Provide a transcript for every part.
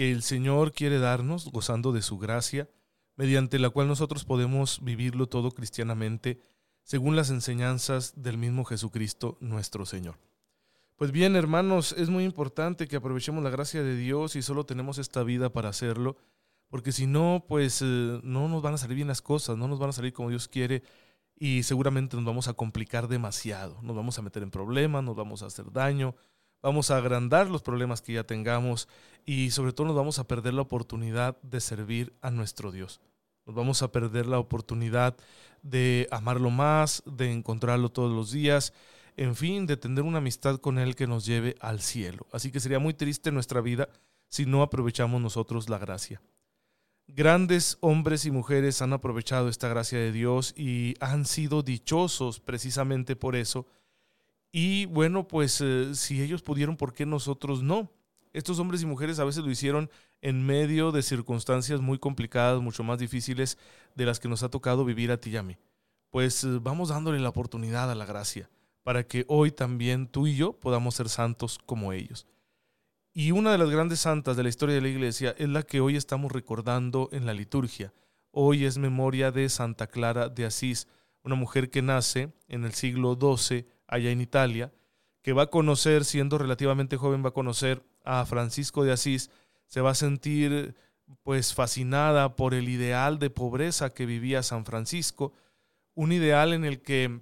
que el Señor quiere darnos, gozando de su gracia, mediante la cual nosotros podemos vivirlo todo cristianamente, según las enseñanzas del mismo Jesucristo nuestro Señor. Pues bien, hermanos, es muy importante que aprovechemos la gracia de Dios y solo tenemos esta vida para hacerlo, porque si no, pues eh, no nos van a salir bien las cosas, no nos van a salir como Dios quiere y seguramente nos vamos a complicar demasiado, nos vamos a meter en problemas, nos vamos a hacer daño, vamos a agrandar los problemas que ya tengamos y sobre todo nos vamos a perder la oportunidad de servir a nuestro Dios. Nos vamos a perder la oportunidad de amarlo más, de encontrarlo todos los días, en fin, de tener una amistad con Él que nos lleve al cielo. Así que sería muy triste nuestra vida si no aprovechamos nosotros la gracia. Grandes hombres y mujeres han aprovechado esta gracia de Dios y han sido dichosos precisamente por eso y bueno, pues eh, si ellos pudieron, ¿por qué nosotros no? Estos hombres y mujeres a veces lo hicieron en medio de circunstancias muy complicadas, mucho más difíciles de las que nos ha tocado vivir a ti y a mí. Pues eh, vamos dándole la oportunidad a la gracia para que hoy también tú y yo podamos ser santos como ellos. Y una de las grandes santas de la historia de la iglesia es la que hoy estamos recordando en la liturgia. Hoy es memoria de Santa Clara de Asís, una mujer que nace en el siglo XII allá en Italia, que va a conocer, siendo relativamente joven, va a conocer a Francisco de Asís, se va a sentir pues fascinada por el ideal de pobreza que vivía San Francisco, un ideal en el que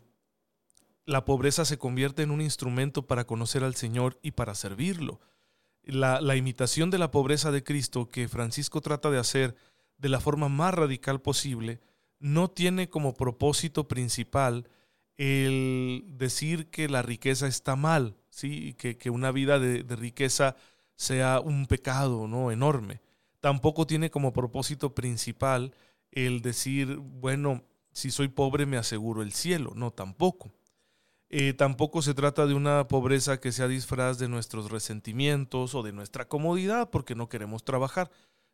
la pobreza se convierte en un instrumento para conocer al Señor y para servirlo. La, la, imitación de la pobreza de Cristo que Francisco trata de hacer de la forma más radical posible no tiene como propósito principal el decir que la riqueza está mal, ¿sí? que, que una vida de, riqueza sea un pecado ¿no? enorme. Tampoco tiene como propósito principal el decir, bueno, si soy pobre me aseguro el cielo. No, tampoco. Eh, tampoco se trata de una pobreza que sea disfraz de nuestros resentimientos o de nuestra comodidad porque no queremos trabajar.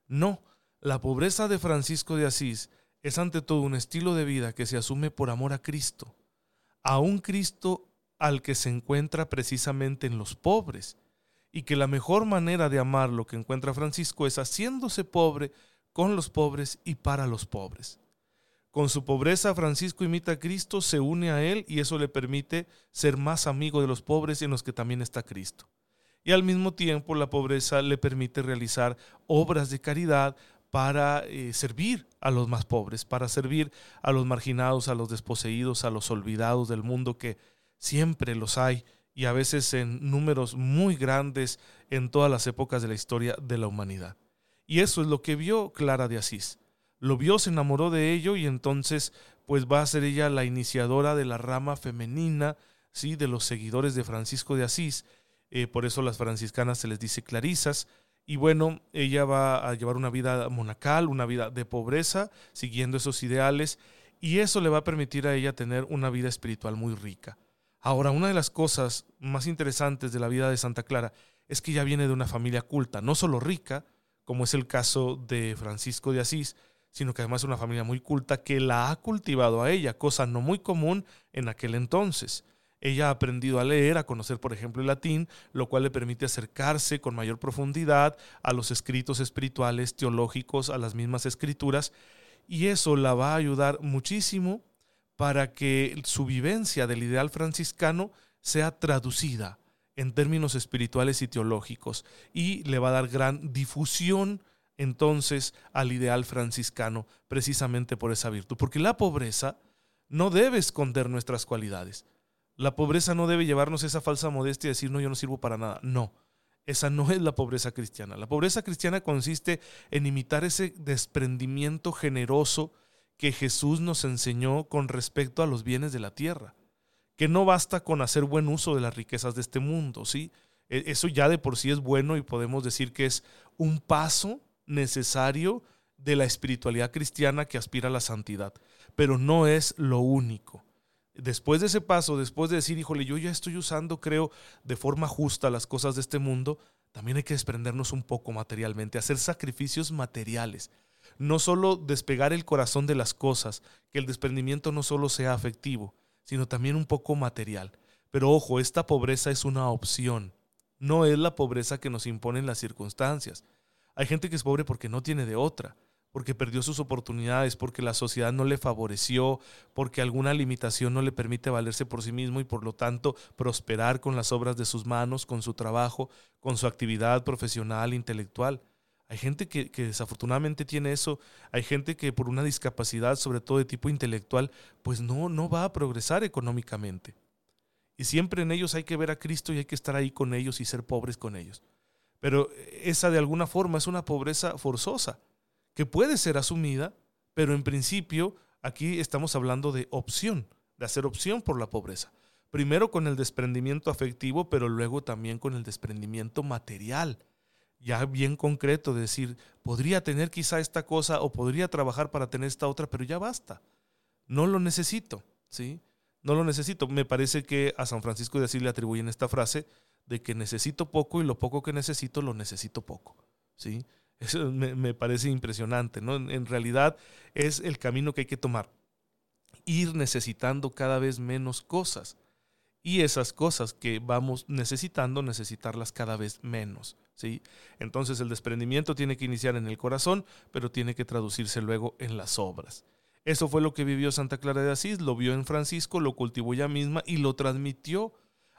No, la pobreza de Francisco de Asís es ante todo un estilo de vida que se asume por amor a Cristo a un Cristo al que se encuentra precisamente en los pobres, y que la mejor manera de amar lo que encuentra Francisco es haciéndose pobre con los pobres y para los pobres. Con su pobreza, Francisco imita a Cristo, se une a Él y eso le permite ser más amigo de los pobres en los que también está Cristo. Y al mismo tiempo la pobreza le permite realizar obras de caridad para eh, servir a los más pobres, para servir a los marginados, a los desposeídos, a los olvidados del mundo, que siempre los hay y a veces en números muy grandes en todas las épocas de la historia de la humanidad. Y eso es lo que vio Clara de Asís. Lo vio, se enamoró de ello y entonces pues va a ser ella la iniciadora de la rama femenina, ¿sí? de los seguidores de Francisco de Asís. Eh, por eso las franciscanas se les dice clarisas, y bueno, ella va a llevar una vida monacal, una vida de pobreza, siguiendo esos ideales, y eso le va a permitir a ella tener una vida espiritual muy rica. Ahora, una de las cosas más interesantes de la vida de Santa Clara es que ella viene de una familia culta, no solo rica, como es el caso de Francisco de Asís, sino que además es una familia muy culta que la ha cultivado a ella, cosa no muy común en aquel entonces. Ella ha aprendido a leer, a conocer, por ejemplo, el latín, lo cual le permite acercarse con mayor profundidad a los escritos espirituales, teológicos, a las mismas escrituras, y eso la va a ayudar muchísimo para que su vivencia del ideal franciscano sea traducida en términos espirituales y teológicos, y le va a dar gran difusión entonces al ideal franciscano precisamente por esa virtud, porque la pobreza no debe esconder nuestras cualidades. La pobreza no debe llevarnos esa falsa modestia y decir, no, yo no sirvo para nada. No, esa no es la pobreza cristiana. La pobreza cristiana consiste en imitar ese desprendimiento generoso que Jesús nos enseñó con respecto a los bienes de la tierra. Que no basta con hacer buen uso de las riquezas de este mundo, ¿sí? E, eso ya de por sí es bueno y podemos decir que es un paso necesario de la espiritualidad cristiana que aspira a la santidad, pero no es lo único. Después de ese paso, después de decir, híjole, yo ya estoy usando, creo, de forma justa las cosas de este mundo, también hay que desprendernos un poco materialmente, hacer sacrificios materiales. No solo despegar el corazón de las cosas, que el desprendimiento no solo sea afectivo, sino también un poco material. Pero ojo, esta pobreza es una opción, no es la pobreza que nos imponen las circunstancias. Hay gente que es pobre porque no tiene de otra, porque perdió sus oportunidades, porque la sociedad no le favoreció, porque alguna limitación no le permite valerse por sí mismo y por lo tanto prosperar con las obras de sus manos, con su trabajo, con su actividad profesional, intelectual. Hay gente que, desafortunadamente tiene eso, hay gente que por una discapacidad, sobre todo de tipo intelectual, pues no, no va a progresar económicamente. Y siempre en ellos hay que ver a Cristo y hay que estar ahí con ellos y ser pobres con ellos. Pero esa de alguna forma es una pobreza forzosa que puede ser asumida, pero en principio aquí estamos hablando de opción, de hacer opción por la pobreza. Primero con el desprendimiento afectivo, pero luego también con el desprendimiento material. Ya bien concreto, decir, podría tener quizá esta cosa o podría trabajar para tener esta otra, pero ya basta. No lo necesito, ¿sí? No lo necesito. Me parece que a San Francisco de Asís le atribuyen esta frase de que necesito poco y lo poco que necesito lo necesito poco, ¿sí? Eso me, parece impresionante, ¿no? En, realidad es el camino que hay que tomar. Ir necesitando cada vez menos cosas. Y esas cosas que vamos necesitando, necesitarlas cada vez menos. ¿sí? Entonces el desprendimiento tiene que iniciar en el corazón, pero tiene que traducirse luego en las obras. Eso fue lo que vivió Santa Clara de Asís, lo vio en Francisco, lo cultivó ella misma y lo transmitió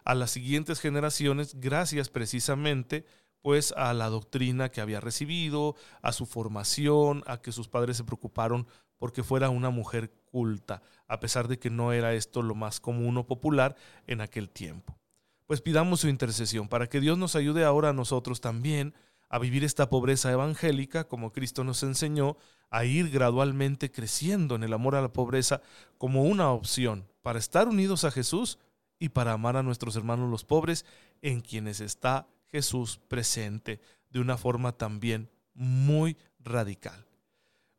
a las siguientes generaciones gracias precisamente pues a la doctrina que había recibido, a su formación, a que sus padres se preocuparon porque fuera una mujer culta, a pesar de que no era esto lo más común o popular en aquel tiempo. Pues pidamos su intercesión para que Dios nos ayude ahora a nosotros también a vivir esta pobreza evangélica, como Cristo nos enseñó, a ir gradualmente creciendo en el amor a la pobreza como una opción para estar unidos a Jesús y para amar a nuestros hermanos los pobres en quienes está Jesús presente de una forma también muy radical.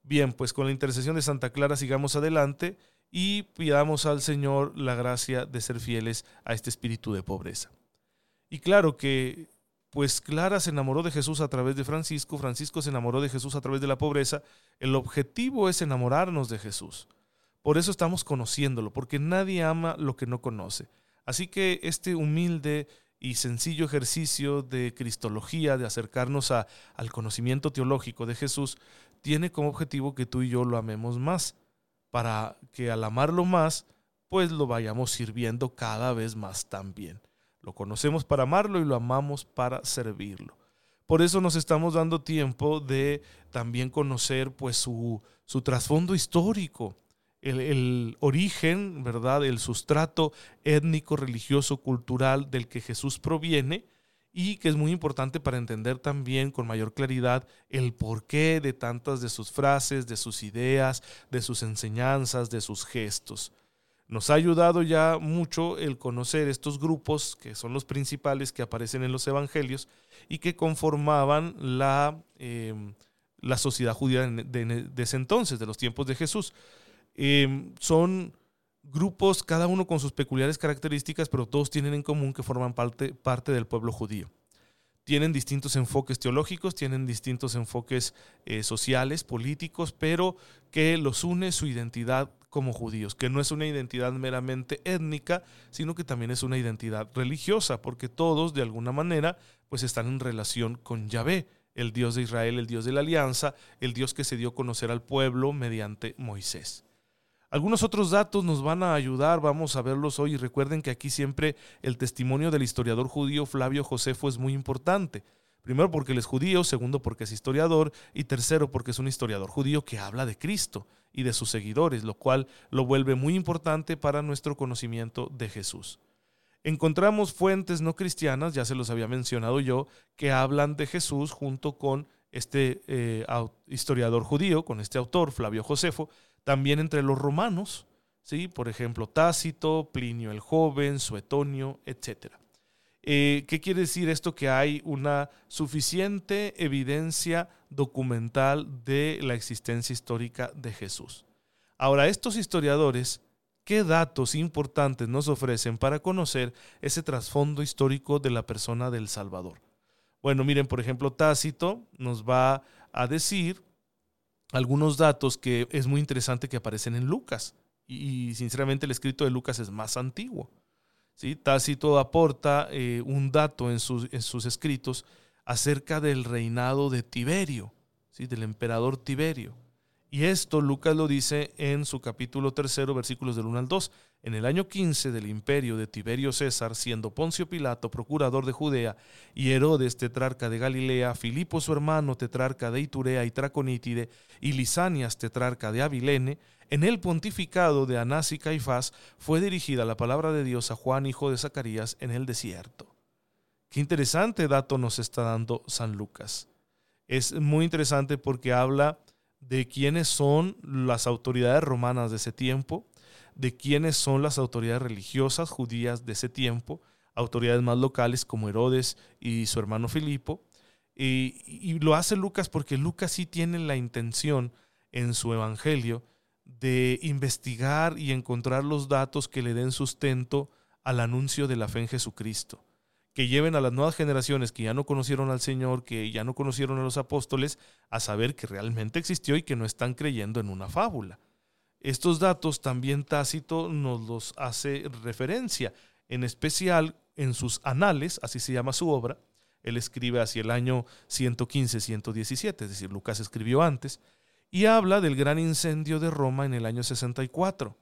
Bien, pues con la intercesión de Santa Clara sigamos adelante y pidamos al Señor la gracia de ser fieles a este espíritu de pobreza. Y claro que, pues Clara se enamoró de Jesús a través de Francisco, Francisco se enamoró de Jesús a través de la pobreza, el objetivo es enamorarnos de Jesús. Por eso estamos conociéndolo, porque nadie ama lo que no conoce. Así que este humilde y sencillo ejercicio de cristología, de acercarnos a, al conocimiento teológico de Jesús, tiene como objetivo que tú y yo lo amemos más, para que al amarlo más, pues lo vayamos sirviendo cada vez más también. Lo conocemos para amarlo y lo amamos para servirlo. Por eso nos estamos dando tiempo de también conocer pues su, su trasfondo histórico, el, origen, ¿verdad? El sustrato étnico, religioso, cultural del que Jesús proviene y que es muy importante para entender también con mayor claridad el porqué de tantas de sus frases, de sus ideas, de sus enseñanzas, de sus gestos. Nos ha ayudado ya mucho el conocer estos grupos, que son los principales que aparecen en los evangelios y que conformaban la, em, la sociedad judía de ese entonces, de los tiempos de Jesús. Em, son grupos, cada uno con sus peculiares características, pero todos tienen en común que forman parte, del pueblo judío. Tienen distintos enfoques teológicos, tienen distintos enfoques eh, sociales, políticos, pero que los une su identidad como judíos, que no es una identidad meramente étnica, sino que también es una identidad religiosa, porque todos de alguna manera pues están en relación con Yahvé, el Dios de Israel, el Dios de la alianza, el Dios que se dio a conocer al pueblo mediante Moisés. Algunos otros datos nos van a ayudar, vamos a verlos hoy. Recuerden que aquí siempre el testimonio del historiador judío Flavio Josefo es muy importante. Primero porque él es judío, segundo porque es historiador y tercero porque es un historiador judío que habla de Cristo y de sus seguidores, lo cual lo vuelve muy importante para nuestro conocimiento de Jesús. Encontramos fuentes no cristianas, ya se los había mencionado yo, que hablan de Jesús junto con este eh, historiador judío, con este autor, Flavio Josefo, también entre los romanos, ¿sí? por ejemplo, Tácito, Plinio el Joven, Suetonio, etc. Eh, ¿Qué quiere decir esto? Que hay una suficiente evidencia documental de la existencia histórica de Jesús. Ahora, estos historiadores, ¿qué datos importantes nos ofrecen para conocer ese trasfondo histórico de la persona del Salvador? Bueno, miren, por ejemplo, Tácito nos va a decir algunos datos que es muy interesante que aparecen en Lucas. Y, sinceramente el escrito de Lucas es más antiguo. ¿sí? Tácito aporta eh, un dato en sus, en sus, escritos acerca del reinado de Tiberio, ¿sí? del emperador Tiberio. Y esto Lucas lo dice en su capítulo tercero, versículos del 1 al 2. En el año 15 del imperio de Tiberio César, siendo Poncio Pilato procurador de Judea y Herodes tetrarca de Galilea, Filipo su hermano tetrarca de Iturea y Traconítide y Lisanias tetrarca de Abilene, en el pontificado de Anás y Caifás fue dirigida la palabra de Dios a Juan hijo de Zacarías en el desierto. Qué interesante dato nos está dando San Lucas. Es muy interesante porque habla de quiénes son las autoridades romanas de ese tiempo, de quiénes son las autoridades religiosas judías de ese tiempo, autoridades más locales como Herodes y su hermano Filipo. Y, lo hace Lucas porque Lucas sí tiene la intención en su evangelio de investigar y encontrar los datos que le den sustento al anuncio de la fe en Jesucristo que lleven a las nuevas generaciones que ya no conocieron al Señor, que ya no conocieron a los apóstoles, a saber que realmente existió y que no están creyendo en una fábula. Estos datos también Tácito nos los hace referencia, en especial en sus anales, así se llama su obra. Él escribe hacia el año 115-117, es decir, Lucas escribió antes, y habla del gran incendio de Roma en el año 64,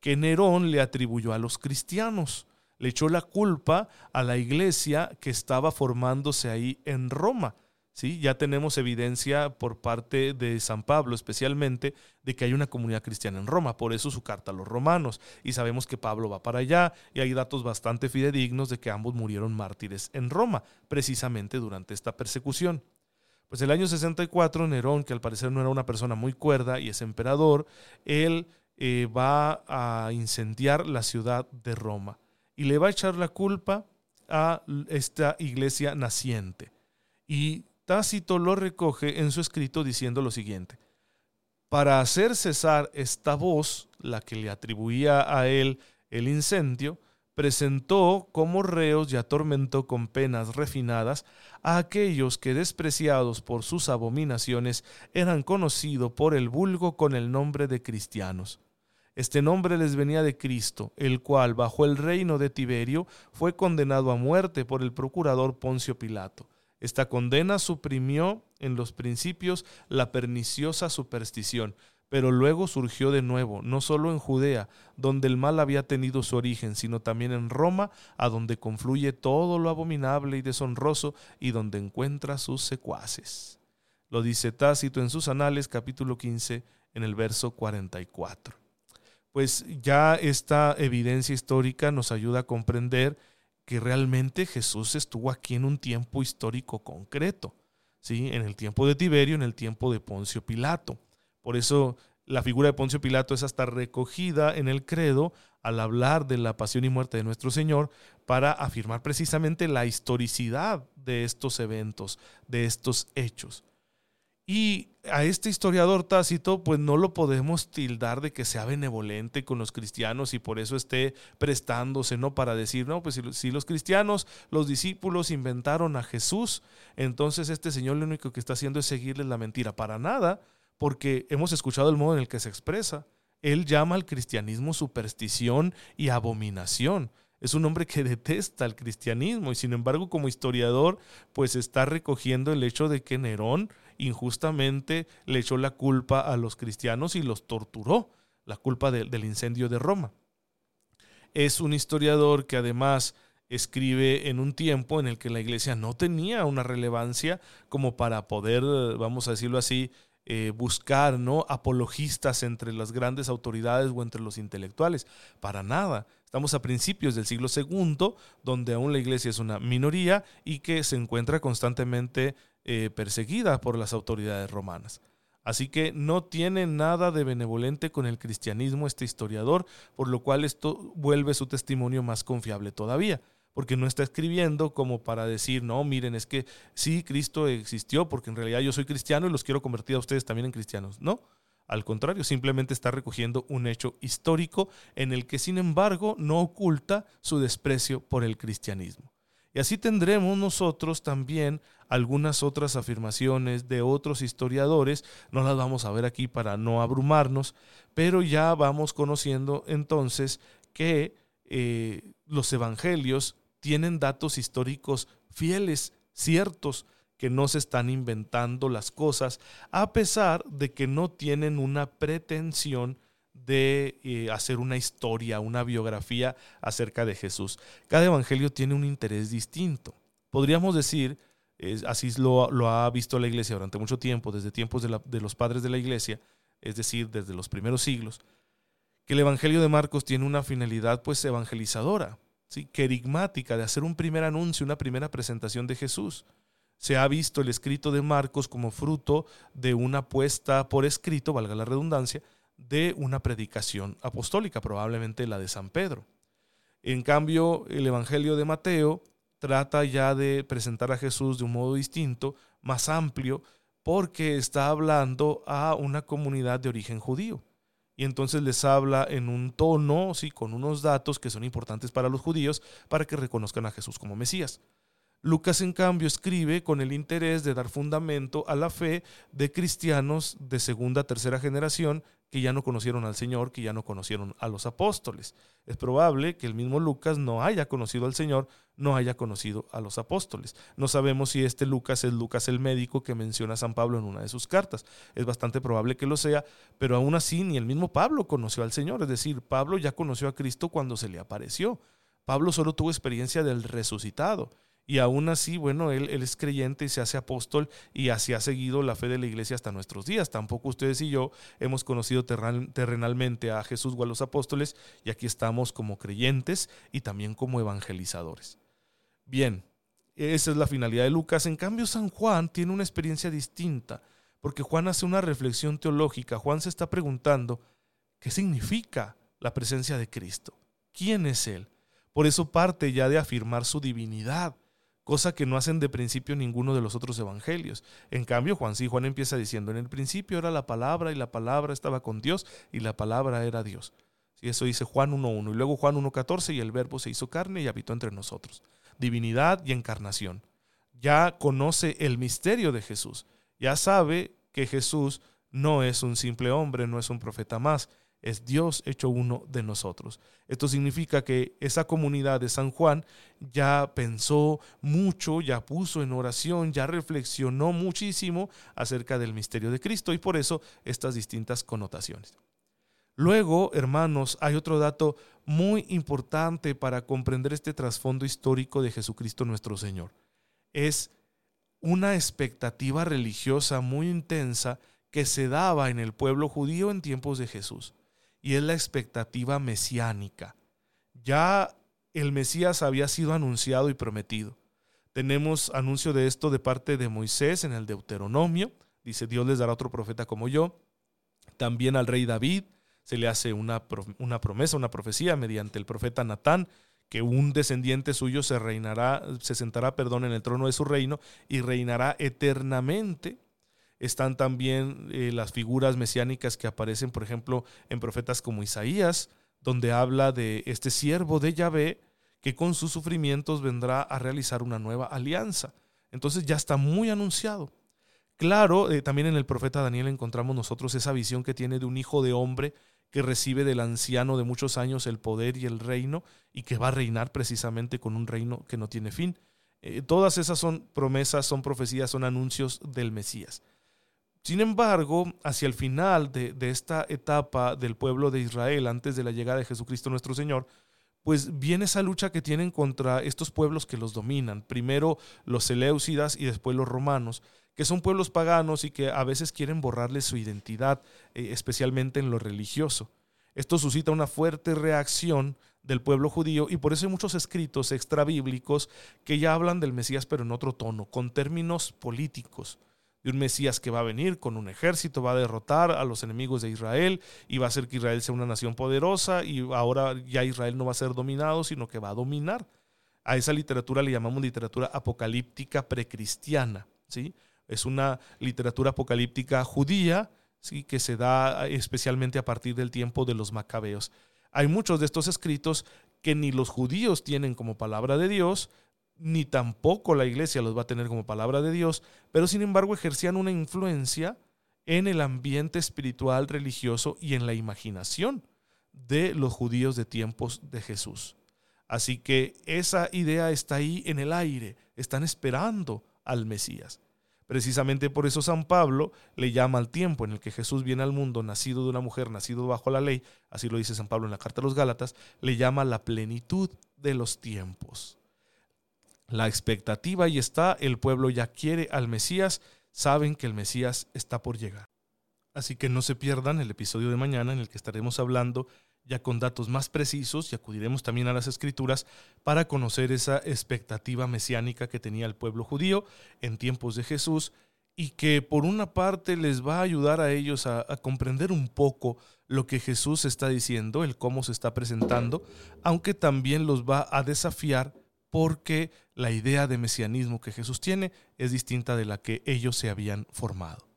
que Nerón le atribuyó a los cristianos le echó la culpa a la iglesia que estaba formándose ahí en Roma. ¿sí? Ya tenemos evidencia por parte de San Pablo especialmente de que hay una comunidad cristiana en Roma, por eso su carta a los romanos. Y sabemos que Pablo va para allá y hay datos bastante fidedignos de que ambos murieron mártires en Roma, precisamente durante esta persecución. Pues el año 64, Nerón, que al parecer no era una persona muy cuerda y es emperador, él eh, va a incendiar la ciudad de Roma y le va a echar la culpa a esta iglesia naciente. Y Tácito lo recoge en su escrito diciendo lo siguiente, para hacer cesar esta voz, la que le atribuía a él el incendio, presentó como reos y atormentó con penas refinadas a aquellos que despreciados por sus abominaciones eran conocidos por el vulgo con el nombre de cristianos este nombre les venía de Cristo, el cual, bajo el reino de Tiberio, fue condenado a muerte por el procurador Poncio Pilato. Esta condena suprimió en los principios la perniciosa superstición, pero luego surgió de nuevo, no solo en Judea, donde el mal había tenido su origen, sino también en Roma, a donde confluye todo lo abominable y deshonroso y donde encuentra sus secuaces. Lo dice Tácito en sus anales, capítulo 15, en el verso 44 pues ya esta evidencia histórica nos ayuda a comprender que realmente Jesús estuvo aquí en un tiempo histórico concreto, ¿sí? en el tiempo de Tiberio, en el tiempo de Poncio Pilato. Por eso la figura de Poncio Pilato es hasta recogida en el credo al hablar de la pasión y muerte de nuestro Señor para afirmar precisamente la historicidad de estos eventos, de estos hechos. Y a este historiador Tácito, pues no lo podemos tildar de que sea benevolente con los cristianos y por eso esté prestándose, ¿no? Para decir, no, pues si, los cristianos, los discípulos inventaron a Jesús, entonces este Señor lo único que está haciendo es seguirles la mentira. Para nada, porque hemos escuchado el modo en el que se expresa. Él llama al cristianismo superstición y abominación es un hombre que detesta el cristianismo y sin embargo como historiador pues está recogiendo el hecho de que Nerón injustamente le echó la culpa a los cristianos y los torturó, la culpa del incendio de Roma. Es un historiador que además escribe en un tiempo en el que la iglesia no tenía una relevancia como para poder, vamos a decirlo así, eh, buscar ¿no? apologistas entre las grandes autoridades o entre los intelectuales. Para nada. Estamos a principios del siglo II, donde aún la iglesia es una minoría y que se encuentra constantemente eh, perseguida por las autoridades romanas. Así que no tiene nada de benevolente con el cristianismo este historiador, por lo cual esto vuelve su testimonio más confiable todavía. porque no está escribiendo como para decir, no, miren, es que sí, Cristo existió, porque en realidad yo soy cristiano y los quiero convertir a ustedes también en cristianos. No, al contrario, simplemente está recogiendo un hecho histórico en el que, sin embargo, no oculta su desprecio por el cristianismo. Y así tendremos nosotros también algunas otras afirmaciones de otros historiadores, no las vamos a ver aquí para no abrumarnos, pero ya vamos conociendo entonces que eh, los evangelios tienen datos históricos fieles, ciertos, que no se están inventando las cosas, a pesar de que no tienen una pretensión de eh, hacer una historia, una biografía acerca de Jesús. Cada evangelio tiene un interés distinto. Podríamos decir, así lo, lo, ha visto la iglesia durante mucho tiempo, desde tiempos de, de los padres de la iglesia, es decir, desde los primeros siglos, que el evangelio de Marcos tiene una finalidad pues evangelizadora, ¿sí? querigmática, de hacer un primer anuncio, una primera presentación de Jesús se ha visto el escrito de Marcos como fruto de una puesta por escrito, valga la redundancia, de una predicación apostólica, probablemente la de San Pedro. En cambio, el Evangelio de Mateo trata ya de presentar a Jesús de un modo distinto, más amplio, porque está hablando a una comunidad de origen judío. Y entonces les habla en un tono, sí, con unos datos que son importantes para los judíos, para que reconozcan a Jesús como Mesías. Lucas, en cambio, escribe con el interés de dar fundamento a la fe de cristianos de segunda, tercera generación que ya no conocieron al Señor, que ya no conocieron a los apóstoles. Es probable que el mismo Lucas no haya conocido al Señor, no haya conocido a los apóstoles. No sabemos si este Lucas es Lucas el médico que menciona San Pablo en una de sus cartas. Es bastante probable que lo sea, pero aún así ni el mismo Pablo conoció al Señor. Es decir, Pablo ya conoció a Cristo cuando se le apareció. Pablo solo tuvo experiencia del resucitado. Y aún así, bueno, él, es creyente y se hace apóstol y así ha seguido la fe de la iglesia hasta nuestros días. Tampoco ustedes y yo hemos conocido terrenalmente a Jesús o a los apóstoles y aquí estamos como creyentes y también como evangelizadores. Bien, esa es la finalidad de Lucas. En cambio, San Juan tiene una experiencia distinta porque Juan hace una reflexión teológica. Juan se está preguntando, ¿qué significa la presencia de Cristo? ¿Quién es Él? Por eso parte ya de afirmar su divinidad cosa que no hacen de principio ninguno de los otros evangelios. En cambio, Juan sí, Juan empieza diciendo, en el principio era la palabra y la palabra estaba con Dios y la palabra era Dios. Y eso dice Juan 1.1 y luego Juan 1.14 y el verbo se hizo carne y habitó entre nosotros. Divinidad y encarnación. Ya conoce el misterio de Jesús. Ya sabe que Jesús no es un simple hombre, no es un profeta más, es Dios hecho uno de nosotros. Esto significa que esa comunidad de San Juan ya pensó mucho, ya puso en oración, ya reflexionó muchísimo acerca del misterio de Cristo y por eso estas distintas connotaciones. Luego, hermanos, hay otro dato muy importante para comprender este trasfondo histórico de Jesucristo nuestro Señor. Es una expectativa religiosa muy intensa que se daba en el pueblo judío en tiempos de Jesús y es la expectativa mesiánica. Ya el Mesías había sido anunciado y prometido. Tenemos anuncio de esto de parte de Moisés en el Deuteronomio. Dice, Dios les dará otro profeta como yo. También al rey David se le hace una, una promesa, una profecía mediante el profeta Natán, que un descendiente suyo se reinará, se sentará, perdón, en el trono de su reino y reinará eternamente están también eh, las figuras mesiánicas que aparecen, por ejemplo, en profetas como Isaías, donde habla de este siervo de Yahvé que con sus sufrimientos vendrá a realizar una nueva alianza. Entonces ya está muy anunciado. Claro, eh, también en el profeta Daniel encontramos nosotros esa visión que tiene de un hijo de hombre que recibe del anciano de muchos años el poder y el reino y que va a reinar precisamente con un reino que no tiene fin. Eh, todas esas son promesas, son profecías, son anuncios del Mesías. Sin embargo, hacia el final de, esta etapa del pueblo de Israel, antes de la llegada de Jesucristo nuestro Señor, pues viene esa lucha que tienen contra estos pueblos que los dominan. Primero los Seleucidas y después los romanos, que son pueblos paganos y que a veces quieren borrarles su identidad, eh, especialmente en lo religioso. Esto suscita una fuerte reacción del pueblo judío y por eso hay muchos escritos extrabíblicos que ya hablan del Mesías pero en otro tono, con términos políticos de un Mesías que va a venir con un ejército, va a derrotar a los enemigos de Israel y va a hacer que Israel sea una nación poderosa y ahora ya Israel no va a ser dominado, sino que va a dominar. A esa literatura le llamamos literatura apocalíptica precristiana, ¿sí? Es una literatura apocalíptica judía, ¿sí? que se da especialmente a partir del tiempo de los macabeos. Hay muchos de estos escritos que ni los judíos tienen como palabra de Dios, ni tampoco la iglesia los va a tener como palabra de Dios, pero sin embargo ejercían una influencia en el ambiente espiritual, religioso y en la imaginación de los judíos de tiempos de Jesús. Así que esa idea está ahí en el aire, están esperando al Mesías. Precisamente por eso San Pablo le llama al tiempo en el que Jesús viene al mundo, nacido de una mujer, nacido bajo la ley, así lo dice San Pablo en la carta a los Gálatas, le llama la plenitud de los tiempos. La expectativa y está, el pueblo ya quiere al Mesías, saben que el Mesías está por llegar. Así que no se pierdan el episodio de mañana en el que estaremos hablando ya con datos más precisos y acudiremos también a las escrituras para conocer esa expectativa mesiánica que tenía el pueblo judío en tiempos de Jesús y que por una parte les va a ayudar a ellos a, comprender un poco lo que Jesús está diciendo, el cómo se está presentando, aunque también los va a desafiar porque la idea de mesianismo que Jesús tiene es distinta de la que ellos se habían formado.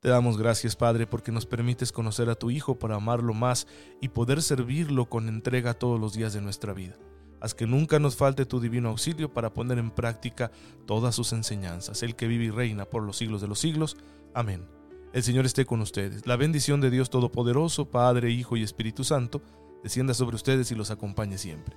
Te damos gracias, Padre, porque nos permites conocer a tu Hijo para amarlo más y poder servirlo con entrega todos los días de nuestra vida. Haz que nunca nos falte tu divino auxilio para poner en práctica todas sus enseñanzas, el que vive y reina por los siglos de los siglos. Amén. El Señor esté con ustedes. La bendición de Dios Todopoderoso, Padre, Hijo y Espíritu Santo, descienda sobre ustedes y los acompañe siempre.